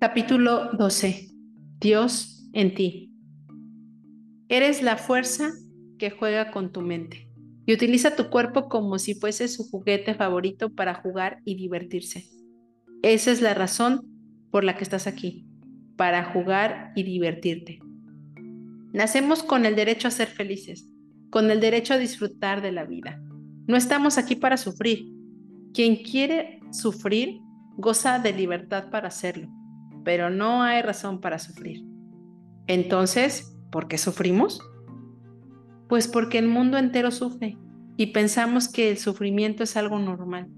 Capítulo 12. Dios en ti. Eres la fuerza que juega con tu mente y utiliza tu cuerpo como si fuese su juguete favorito para jugar y divertirse. Esa es la razón por la que estás aquí, para jugar y divertirte. Nacemos con el derecho a ser felices, con el derecho a disfrutar de la vida. No estamos aquí para sufrir. Quien quiere sufrir goza de libertad para hacerlo, pero no hay razón para sufrir. Entonces, ¿por qué sufrimos? Pues porque el mundo entero sufre y pensamos que el sufrimiento es algo normal.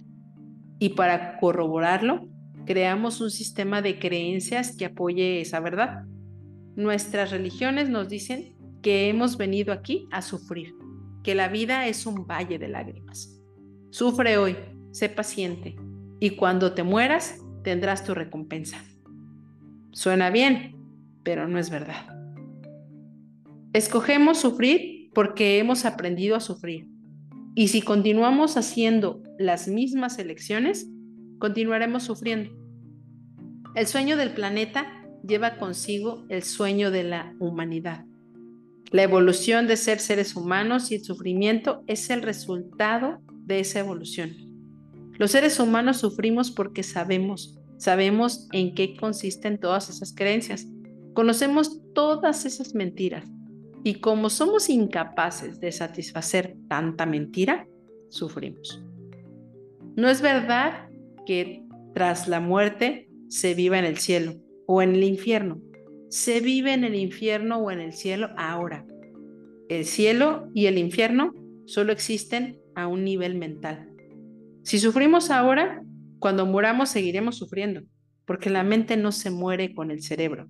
Y para corroborarlo, creamos un sistema de creencias que apoye esa verdad. Nuestras religiones nos dicen que hemos venido aquí a sufrir, que la vida es un valle de lágrimas. Sufre hoy, sé paciente, y cuando te mueras tendrás tu recompensa. Suena bien, pero no es verdad. Escogemos sufrir porque hemos aprendido a sufrir. Y si continuamos haciendo las mismas elecciones, continuaremos sufriendo. El sueño del planeta lleva consigo el sueño de la humanidad. La evolución de ser seres humanos y el sufrimiento es el resultado de esa evolución. Los seres humanos sufrimos porque sabemos, sabemos en qué consisten todas esas creencias. Conocemos todas esas mentiras. Y como somos incapaces de satisfacer tanta mentira, sufrimos. No es verdad que tras la muerte se viva en el cielo o en el infierno. Se vive en el infierno o en el cielo ahora. El cielo y el infierno solo existen a un nivel mental. Si sufrimos ahora, cuando muramos seguiremos sufriendo, porque la mente no se muere con el cerebro.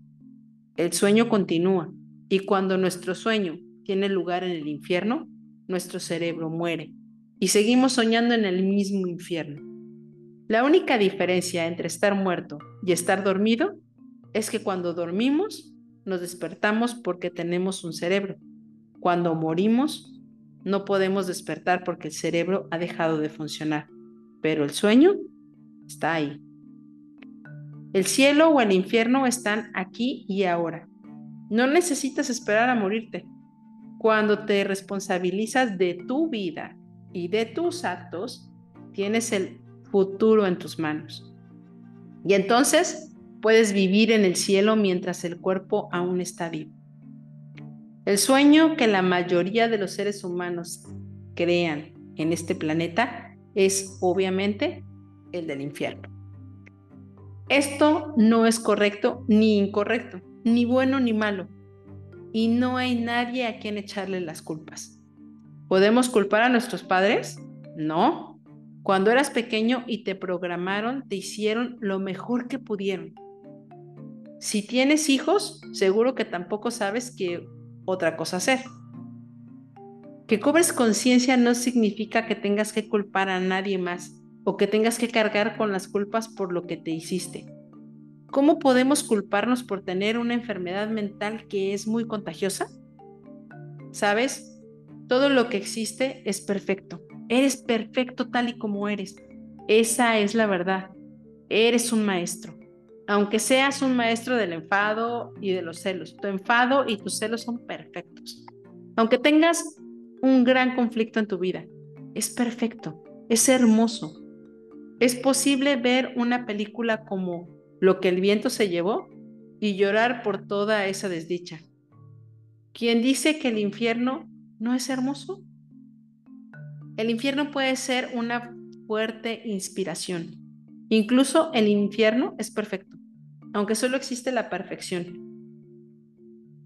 El sueño continúa y cuando nuestro sueño tiene lugar en el infierno, nuestro cerebro muere y seguimos soñando en el mismo infierno. La única diferencia entre estar muerto y estar dormido es que cuando dormimos nos despertamos porque tenemos un cerebro. Cuando morimos no podemos despertar porque el cerebro ha dejado de funcionar, pero el sueño está ahí. El cielo o el infierno están aquí y ahora. No necesitas esperar a morirte. Cuando te responsabilizas de tu vida y de tus actos, tienes el futuro en tus manos. Y entonces puedes vivir en el cielo mientras el cuerpo aún está vivo. El sueño que la mayoría de los seres humanos crean en este planeta es obviamente el del infierno. Esto no es correcto ni incorrecto, ni bueno ni malo, y no hay nadie a quien echarle las culpas. ¿Podemos culpar a nuestros padres? No. Cuando eras pequeño y te programaron, te hicieron lo mejor que pudieron. Si tienes hijos, seguro que tampoco sabes qué otra cosa hacer. Que cobres conciencia no significa que tengas que culpar a nadie más o que tengas que cargar con las culpas por lo que te hiciste. ¿Cómo podemos culparnos por tener una enfermedad mental que es muy contagiosa? ¿Sabes? Todo lo que existe es perfecto. Eres perfecto tal y como eres. Esa es la verdad. Eres un maestro aunque seas un maestro del enfado y de los celos, tu enfado y tus celos son perfectos. Aunque tengas un gran conflicto en tu vida, es perfecto, es hermoso. Es posible ver una película como Lo que el viento se llevó y llorar por toda esa desdicha. ¿Quién dice que el infierno no es hermoso? El infierno puede ser una fuerte inspiración. Incluso el infierno es perfecto aunque solo existe la perfección.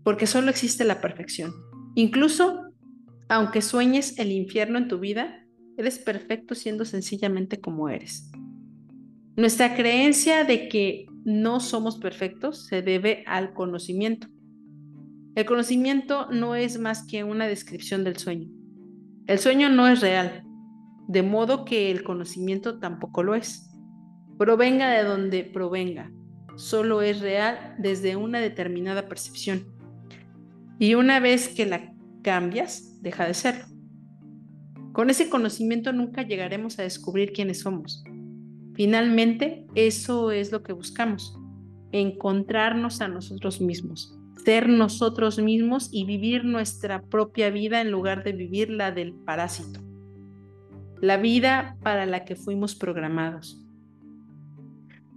Porque solo existe la perfección. Incluso aunque sueñes el infierno en tu vida, eres perfecto siendo sencillamente como eres. Nuestra creencia de que no somos perfectos se debe al conocimiento. El conocimiento no es más que una descripción del sueño. El sueño no es real, de modo que el conocimiento tampoco lo es. Provenga de donde provenga, solo es real desde una determinada percepción. Y una vez que la cambias, deja de serlo. Con ese conocimiento nunca llegaremos a descubrir quiénes somos. Finalmente, eso es lo que buscamos. encontrarnos a nosotros mismos, ser nosotros mismos y vivir nuestra propia vida en lugar de vivir la del parásito. La vida para la que fuimos programados.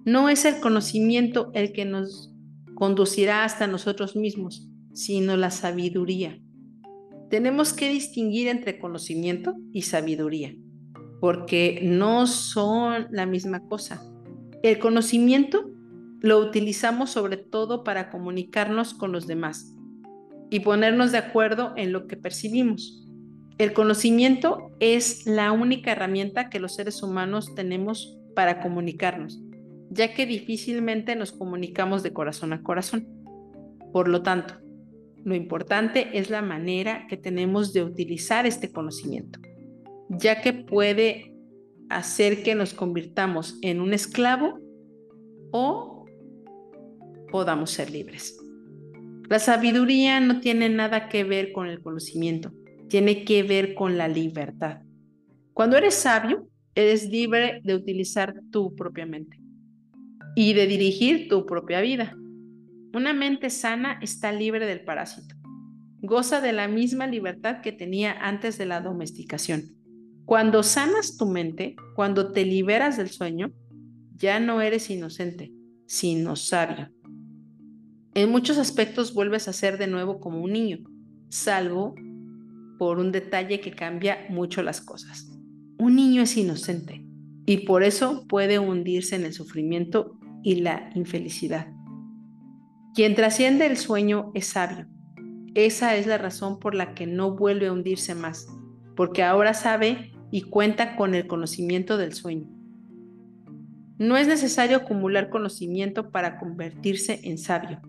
No es el conocimiento el que nos conducirá hasta nosotros mismos, sino la sabiduría. Tenemos que distinguir entre conocimiento y sabiduría, porque no son la misma cosa. El conocimiento lo utilizamos sobre todo para comunicarnos con los demás y ponernos de acuerdo en lo que percibimos. El conocimiento es la única herramienta que los seres humanos tenemos para comunicarnos, ya que difícilmente nos comunicamos de corazón a corazón. Por lo tanto, lo importante es la manera que tenemos de utilizar este conocimiento, ya que puede hacer que nos convirtamos en un esclavo o podamos ser libres. La sabiduría no tiene nada que ver con el conocimiento, tiene que ver con la libertad. Cuando eres sabio, eres libre de utilizar tu propia mente y de dirigir tu propia vida. Una mente sana está libre del parásito. Goza de la misma libertad que tenía antes de la domesticación. Cuando sanas tu mente, cuando te liberas del sueño, ya no eres inocente, sino sabio. En muchos aspectos vuelves a ser de nuevo como un niño, salvo por un detalle que cambia mucho las cosas. Un niño es inocente y por eso puede hundirse en el sufrimiento y la infelicidad. Quien trasciende el sueño es sabio. Esa es la razón por la que no vuelve a hundirse más, porque ahora sabe y cuenta con el conocimiento del sueño. No es necesario acumular conocimiento para convertirse en sabio.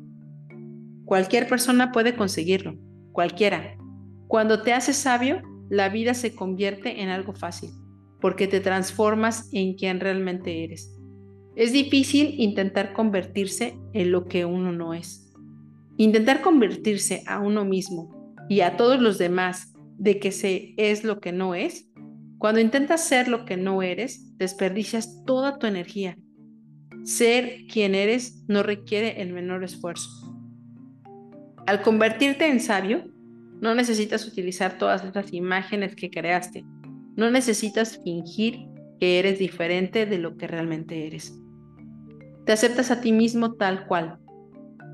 Cualquier persona puede conseguirlo, cualquiera. Cuando te haces sabio, la vida se convierte en algo fácil, porque te transformas en quien realmente eres. Es difícil intentar convertirse en lo que uno no es. Intentar convertirse a uno mismo y a todos los demás de que se es lo que no es. Cuando intentas ser lo que no eres, desperdicias toda tu energía. Ser quien eres no requiere el menor esfuerzo. Al convertirte en sabio, no necesitas utilizar todas esas imágenes que creaste. No necesitas fingir que eres diferente de lo que realmente eres. Te aceptas a ti mismo tal cual.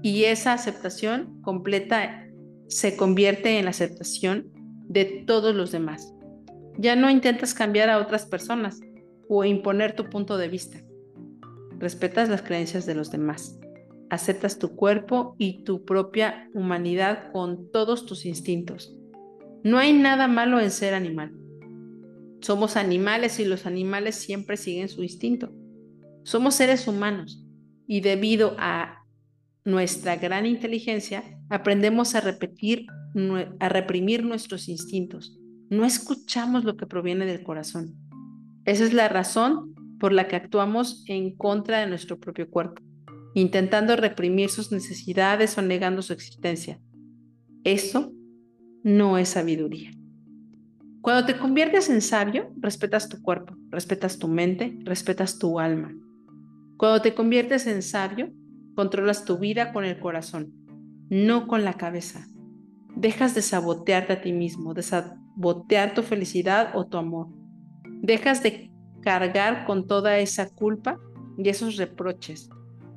Y esa aceptación completa se convierte en la aceptación de todos los demás. Ya no intentas cambiar a otras personas o imponer tu punto de vista. Respetas las creencias de los demás. Aceptas tu cuerpo y tu propia humanidad con todos tus instintos. No hay nada malo en ser animal. Somos animales y los animales siempre siguen su instinto. Somos seres humanos y debido a nuestra gran inteligencia, aprendemos a repetir, a reprimir nuestros instintos. No escuchamos lo que proviene del corazón. Esa es la razón por la que actuamos en contra de nuestro propio cuerpo, intentando reprimir sus necesidades o negando su existencia. Eso no es sabiduría. Cuando te conviertes en sabio, respetas tu cuerpo, respetas tu mente, respetas tu alma. Cuando te conviertes en sabio, controlas tu vida con el corazón, no con la cabeza. Dejas de sabotearte a ti mismo, de sabotear tu felicidad o tu amor. Dejas de cargar con toda esa culpa y esos reproches.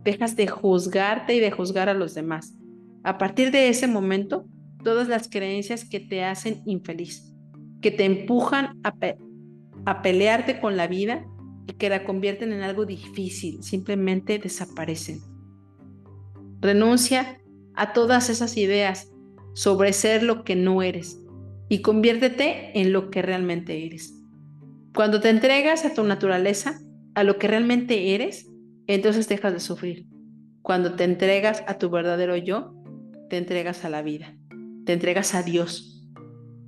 Dejas de juzgarte y de juzgar a los demás. A partir de ese momento, todas las creencias que te hacen infeliz, que te empujan a, pelearte con la vida, que la convierten en algo difícil, simplemente desaparecen. Renuncia a todas esas ideas sobre ser lo que no eres y conviértete en lo que realmente eres. Cuando te entregas a tu naturaleza, a lo que realmente eres, entonces dejas de sufrir. Cuando te entregas a tu verdadero yo, te entregas a la vida, te entregas a Dios.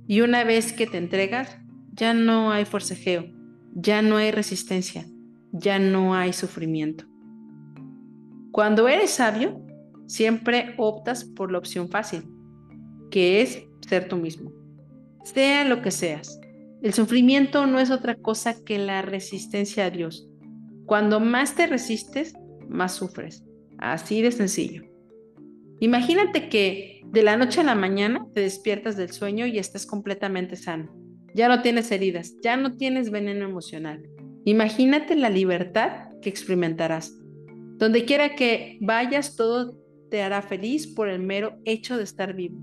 Y una vez que te entregas, ya no hay forcejeo, ya no hay resistencia, ya no hay sufrimiento. Cuando eres sabio, siempre optas por la opción fácil, que es ser tú mismo. Sea lo que seas. El sufrimiento no es otra cosa que la resistencia a Dios. Cuando más te resistes, más sufres. Así de sencillo. Imagínate que de la noche a la mañana te despiertas del sueño y estás completamente sano. Ya no tienes heridas, ya no tienes veneno emocional. Imagínate la libertad que experimentarás. Donde quiera que vayas, todo te hará feliz por el mero hecho de estar vivo.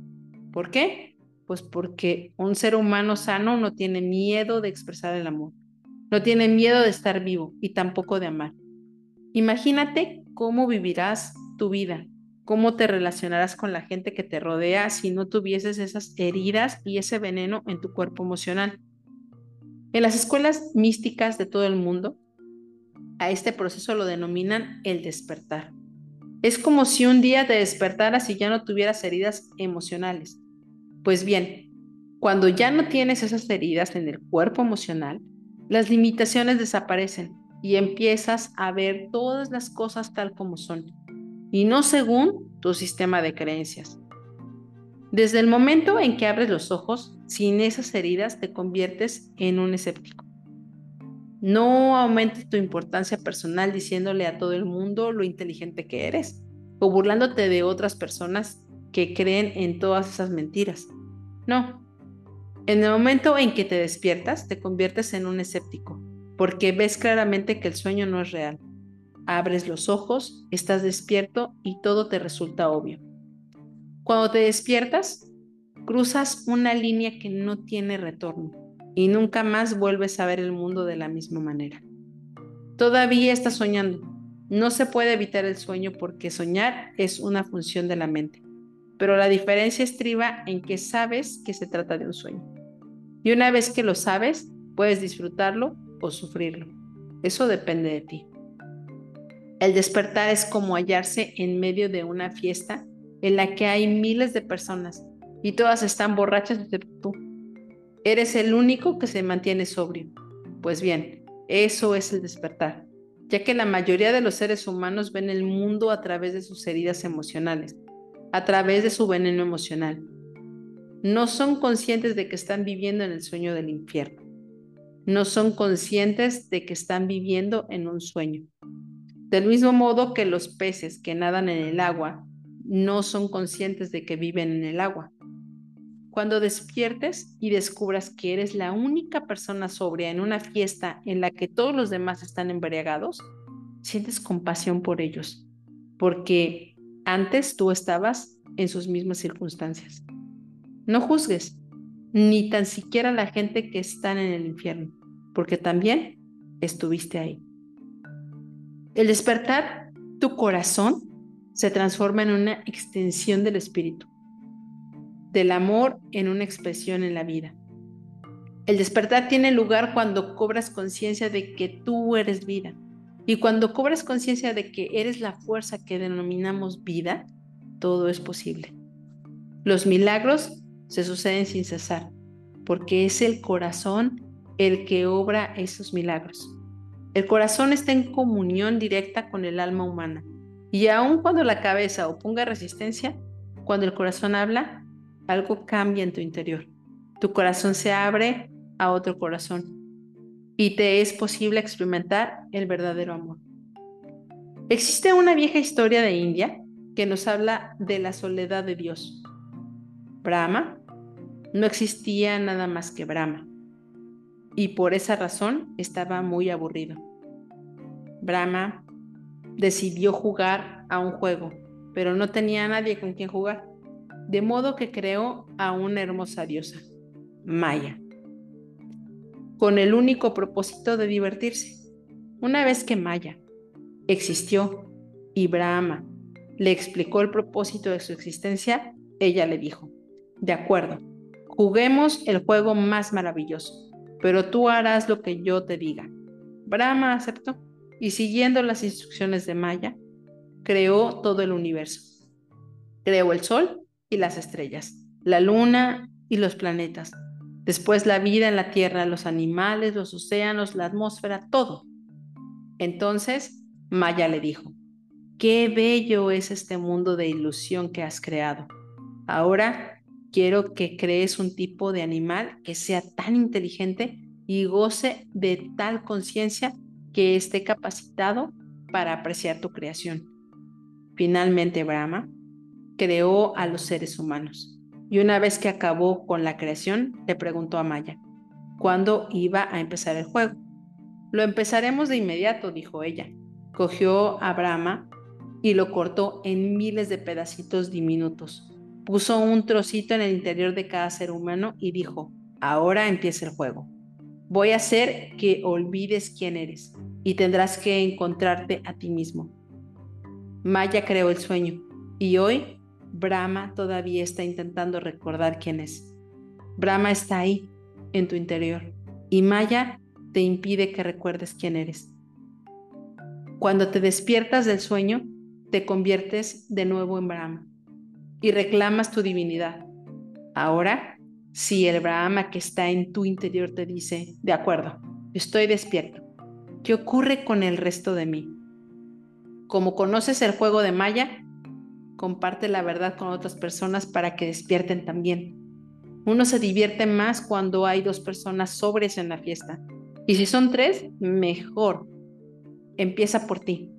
¿Por qué? Pues porque un ser humano sano no tiene miedo de expresar el amor, no tiene miedo de estar vivo y tampoco de amar. Imagínate cómo vivirás tu vida, cómo te relacionarás con la gente que te rodea si no tuvieses esas heridas y ese veneno en tu cuerpo emocional. En las escuelas místicas de todo el mundo, a este proceso lo denominan el despertar. Es como si un día te despertaras y ya no tuvieras heridas emocionales. Pues bien, cuando ya no tienes esas heridas en el cuerpo emocional, las limitaciones desaparecen y empiezas a ver todas las cosas tal como son y no según tu sistema de creencias. Desde el momento en que abres los ojos, sin esas heridas te conviertes en un escéptico. No aumentes tu importancia personal diciéndole a todo el mundo lo inteligente que eres o burlándote de otras personas que creen en todas esas mentiras. No. En el momento en que te despiertas, te conviertes en un escéptico, porque ves claramente que el sueño no es real abres los ojos, estás despierto y todo te resulta obvio. Cuando te despiertas, cruzas una línea que no tiene retorno y nunca más vuelves a ver el mundo de la misma manera. Todavía estás soñando. No se puede evitar el sueño porque soñar es una función de la mente, pero la diferencia estriba en que sabes que se trata de un sueño. Y una vez que lo sabes, puedes disfrutarlo o sufrirlo. Eso depende de ti. El despertar es como hallarse en medio de una fiesta en la que hay miles de personas y todas están borrachas excepto tú. Eres el único que se mantiene sobrio. Pues bien, eso es el despertar, ya que la mayoría de los seres humanos ven el mundo a través de sus heridas emocionales, a través de su veneno emocional. No son conscientes de que están viviendo en el sueño del infierno. No son conscientes de que están viviendo en un sueño. Del mismo modo que los peces que nadan en el agua no son conscientes de que viven en el agua. Cuando despiertes y descubras que eres la única persona sobria en una fiesta en la que todos los demás están embriagados, sientes compasión por ellos, porque antes tú estabas en sus mismas circunstancias. No juzgues, ni tan siquiera la gente que están en el infierno, porque también estuviste ahí. El despertar tu corazón se transforma en una extensión del espíritu, del amor en una expresión en la vida. El despertar tiene lugar cuando cobras conciencia de que tú eres vida. Y cuando cobras conciencia de que eres la fuerza que denominamos vida, todo es posible. Los milagros se suceden sin cesar, porque es el corazón el que obra esos milagros. El corazón está en comunión directa con el alma humana. Y aun cuando la cabeza oponga resistencia, cuando el corazón habla, algo cambia en tu interior. Tu corazón se abre a otro corazón y te es posible experimentar el verdadero amor. Existe una vieja historia de India que nos habla de la soledad de Dios. Brahma no existía nada más que Brahma y por esa razón estaba muy aburrido. Brahma decidió jugar a un juego, pero no tenía a nadie con quien jugar, de modo que creó a una hermosa diosa, Maya, con el único propósito de divertirse. Una vez que Maya existió y Brahma le explicó el propósito de su existencia, ella le dijo, de acuerdo, juguemos el juego más maravilloso pero tú harás lo que yo te diga. Brahma aceptó y siguiendo las instrucciones de Maya, creó todo el universo. Creó el sol y las estrellas, la luna y los planetas, después la vida en la tierra, los animales, los océanos, la atmósfera, todo. Entonces Maya le dijo, qué bello es este mundo de ilusión que has creado. Ahora quiero que crees un tipo de animal que sea tan inteligente y goce de tal conciencia que esté capacitado para apreciar tu creación. Finalmente Brahma creó a los seres humanos y una vez que acabó con la creación, le preguntó a Maya, ¿cuándo iba a empezar el juego? Lo empezaremos de inmediato, dijo ella. Cogió a Brahma y lo cortó en miles de pedacitos diminutos. Puso un trocito en el interior de cada ser humano y dijo, ahora empieza el juego. Voy a hacer que olvides quién eres y tendrás que encontrarte a ti mismo. Maya creó el sueño y hoy Brahma todavía está intentando recordar quién es. Brahma está ahí, en tu interior, y Maya te impide que recuerdes quién eres. Cuando te despiertas del sueño, te conviertes de nuevo en Brahma y reclamas tu divinidad. Ahora, si el Brahma que está en tu interior te dice, de acuerdo, estoy despierto, ¿qué ocurre con el resto de mí? Como conoces el juego de Maya, comparte la verdad con otras personas para que despierten también. Uno se divierte más cuando hay dos personas sobres en la fiesta. Y si son tres, mejor. Empieza por ti.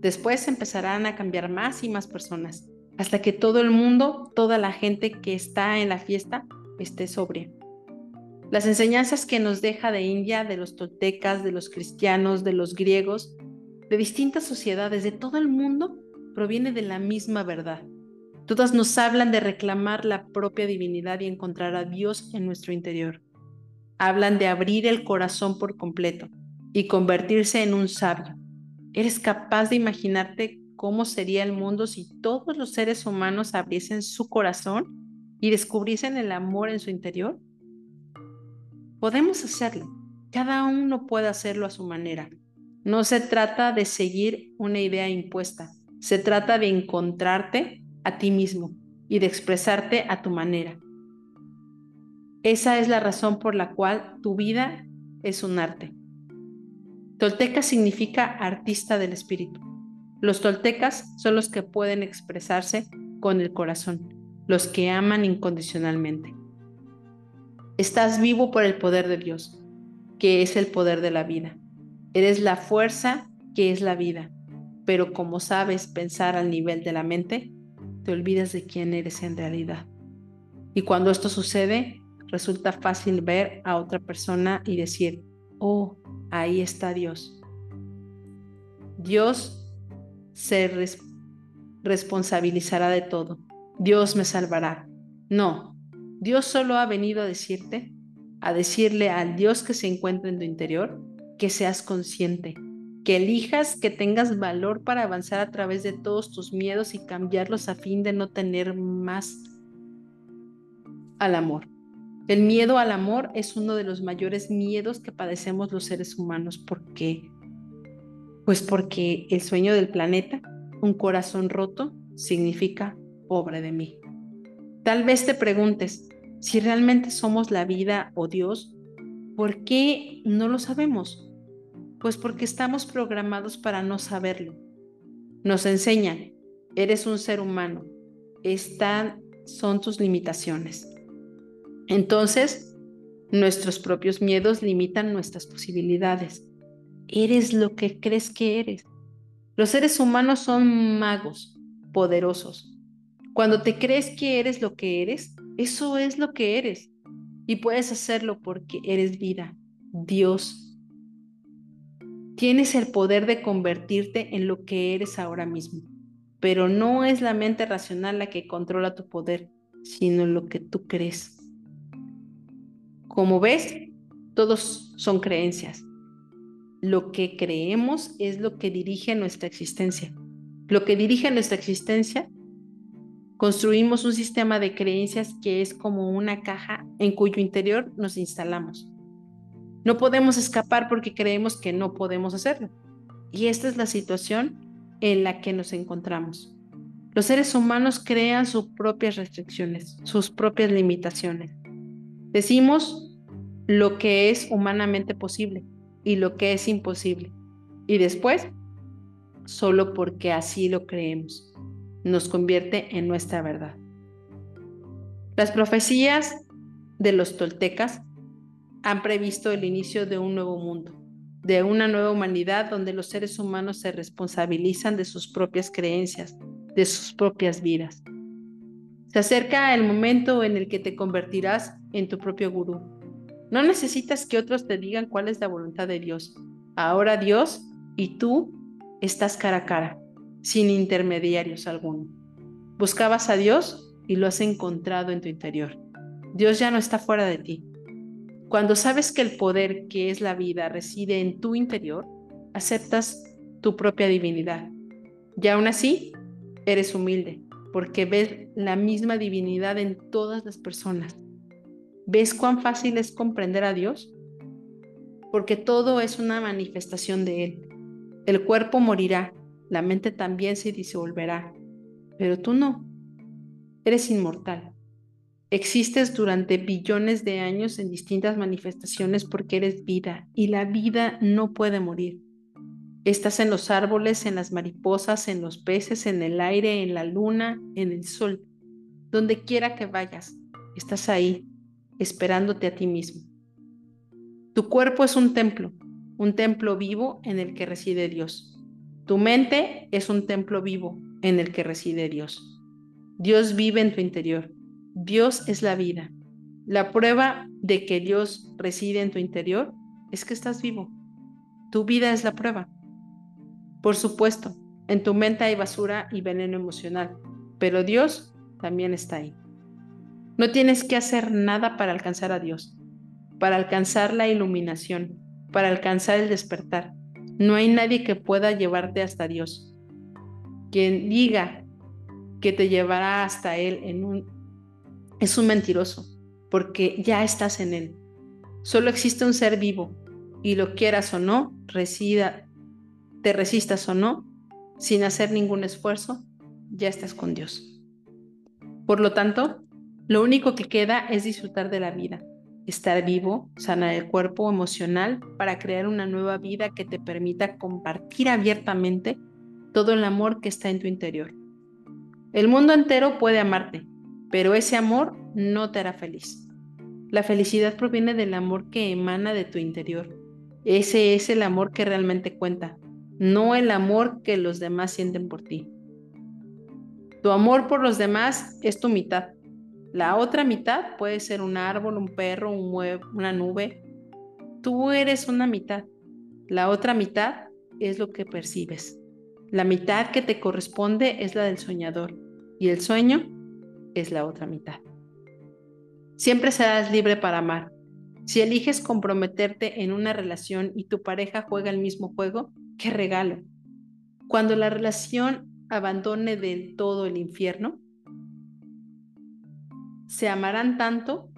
Después empezarán a cambiar más y más personas, hasta que todo el mundo, toda la gente que está en la fiesta, esté sobria. Las enseñanzas que nos deja de India, de los toltecas, de los cristianos, de los griegos, de distintas sociedades de todo el mundo, proviene de la misma verdad. Todas nos hablan de reclamar la propia divinidad y encontrar a Dios en nuestro interior. Hablan de abrir el corazón por completo y convertirse en un sabio. ¿Eres capaz de imaginarte cómo sería el mundo si todos los seres humanos abriesen su corazón y descubriesen el amor en su interior? Podemos hacerlo. Cada uno puede hacerlo a su manera. No se trata de seguir una idea impuesta, se trata de encontrarte a ti mismo y de expresarte a tu manera. Esa es la razón por la cual tu vida es un arte. Tolteca significa artista del espíritu. Los toltecas son los que pueden expresarse con el corazón, los que aman incondicionalmente. Estás vivo por el poder de Dios, que es el poder de la vida. Eres la fuerza que es la vida pero como sabes pensar al nivel de la mente, te olvidas de quién eres en realidad. Y cuando esto sucede, resulta fácil ver a otra persona y decir, oh, ahí está Dios. Dios se responsabilizará de todo. Dios me salvará. No, Dios solo ha venido a decirte, a decirle al Dios que se encuentra en tu interior, que seas consciente, que elijas, que tengas valor para avanzar a través de todos tus miedos y cambiarlos a fin de no tener más al amor. El miedo al amor es uno de los mayores miedos que padecemos los seres humanos. ¿Por qué? Pues porque el sueño del planeta, un corazón roto, significa pobre de mí. Tal vez te preguntes, si realmente somos la vida o Dios, ¿por qué no lo sabemos? Pues porque estamos programados para no saberlo. Nos enseñan, eres un ser humano, están, son tus limitaciones. Entonces, nuestros propios miedos limitan nuestras posibilidades. Eres lo que crees que eres. Los seres humanos son magos, poderosos. Cuando te crees que eres lo que eres, eso es lo que eres. Y puedes hacerlo porque eres vida, Dios Tienes el poder de convertirte en lo que eres ahora mismo, pero no es la mente racional la que controla tu poder, sino lo que tú crees. Como ves, todos son creencias. Lo que creemos es lo que dirige nuestra existencia. Lo que dirige nuestra existencia, construimos un sistema de creencias que es como una caja en cuyo interior nos instalamos. No podemos escapar porque creemos que no podemos hacerlo. Y esta es la situación en la que nos encontramos. Los seres humanos crean sus propias restricciones, sus propias limitaciones. Decimos lo que es humanamente posible y lo que es imposible. Y después, solo porque así lo creemos, nos convierte en nuestra verdad. Las profecías de los toltecas han previsto el inicio de un nuevo mundo, de una nueva humanidad donde los seres humanos se responsabilizan de sus propias creencias, de sus propias vidas. Se acerca el momento en el que te convertirás en tu propio gurú. No necesitas que otros te digan cuál es la voluntad de Dios. Ahora Dios y tú estás cara a cara, sin intermediarios alguno. Buscabas a Dios y lo has encontrado en tu interior. Dios ya no está fuera de ti. Cuando sabes que el poder que es la vida reside en tu interior, aceptas tu propia divinidad. Y aún así, eres humilde, porque ves la misma divinidad en todas las personas. ¿Ves cuán fácil es comprender a Dios? Porque todo es una manifestación de Él. El cuerpo morirá, la mente también se disolverá, pero tú no. Eres inmortal. Existes durante billones de años en distintas manifestaciones porque eres vida y la vida no puede morir. Estás en los árboles, en las mariposas, en los peces, en el aire, en la luna, en el sol. Donde quiera que vayas, estás ahí, esperándote a ti mismo. Tu cuerpo es un templo, un templo vivo en el que reside Dios. Tu mente es un templo vivo en el que reside Dios. Dios vive en tu interior. Dios es la vida. La prueba de que Dios reside en tu interior es que estás vivo. Tu vida es la prueba. Por supuesto, en tu mente hay basura y veneno emocional, pero Dios también está ahí. No tienes que hacer nada para alcanzar a Dios, para alcanzar la iluminación, para alcanzar el despertar. No hay nadie que pueda llevarte hasta Dios. Quien diga que te llevará hasta Él en un, es un mentiroso, porque ya estás en Él. Solo existe un ser vivo, y lo quieras o no, resida te resistas o no, sin hacer ningún esfuerzo, ya estás con Dios. Por lo tanto, lo único que queda es disfrutar de la vida, estar vivo, sanar el cuerpo emocional para crear una nueva vida que te permita compartir abiertamente todo el amor que está en tu interior. El mundo entero puede amarte, pero ese amor no te hará feliz. La felicidad proviene del amor que emana de tu interior. Ese es el amor que realmente cuenta, no el amor que los demás sienten por ti. Tu amor por los demás es tu mitad. La otra mitad puede ser un árbol, un perro, un una nube. Tú eres una mitad. La otra mitad es lo que percibes. La mitad que te corresponde es la del soñador y el sueño es la otra mitad. Siempre serás libre para amar. Si eliges comprometerte en una relación y tu pareja juega el mismo juego, qué regalo. Cuando la relación abandone del todo el infierno, se amarán tanto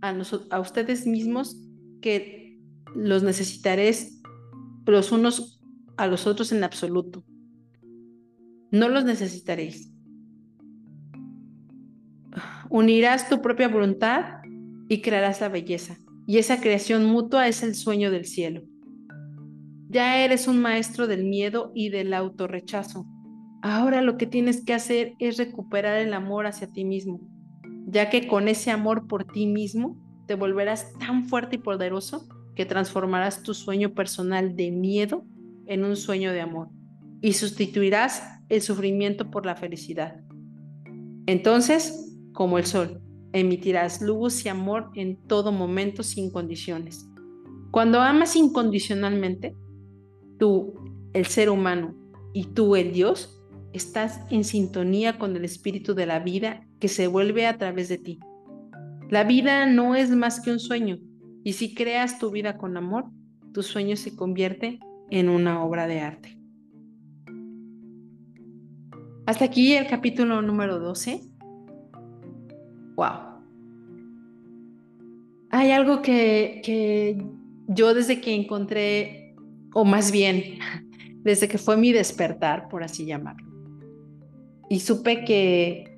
a, ustedes mismos que los necesitaréis los unos a los otros en absoluto. No los necesitaréis. Unirás tu propia voluntad y crearás la belleza. Y esa creación mutua es el sueño del cielo. Ya eres un maestro del miedo y del autorrechazo. Ahora lo que tienes que hacer es recuperar el amor hacia ti mismo, ya que con ese amor por ti mismo te volverás tan fuerte y poderoso que transformarás tu sueño personal de miedo en un sueño de amor y sustituirás el sufrimiento por la felicidad. Entonces, como el sol, emitirás luz y amor en todo momento sin condiciones. Cuando amas incondicionalmente, tú, el ser humano, y tú, el Dios, estás en sintonía con el espíritu de la vida que se vuelve a través de ti. La vida no es más que un sueño, y si creas tu vida con amor, tu sueño se convierte en una obra de arte. Hasta aquí el capítulo número 12. ¡Wow! Hay algo que, que yo desde que encontré o más bien desde que fue mi despertar, por así llamarlo. Y supe que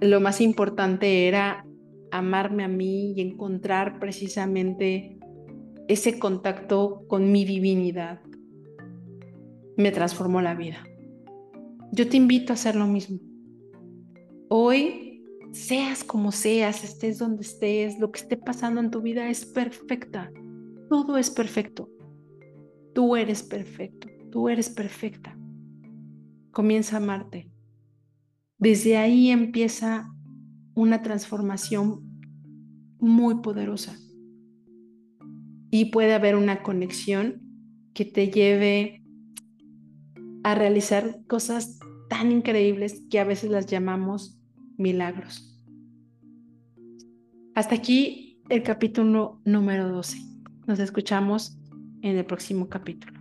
lo más importante era amarme a mí y encontrar precisamente ese contacto con mi divinidad. Me transformó la vida. Yo te invito a hacer lo mismo. Hoy, seas como seas, estés donde estés, lo que esté pasando en tu vida es perfecta. Todo es perfecto. Tú eres perfecto, tú eres perfecta. Comienza a amarte. Desde ahí empieza una transformación muy poderosa. Y puede haber una conexión que te lleve a realizar cosas tan increíbles que a veces las llamamos milagros. Hasta aquí el capítulo número 12. Nos escuchamos en el próximo capítulo.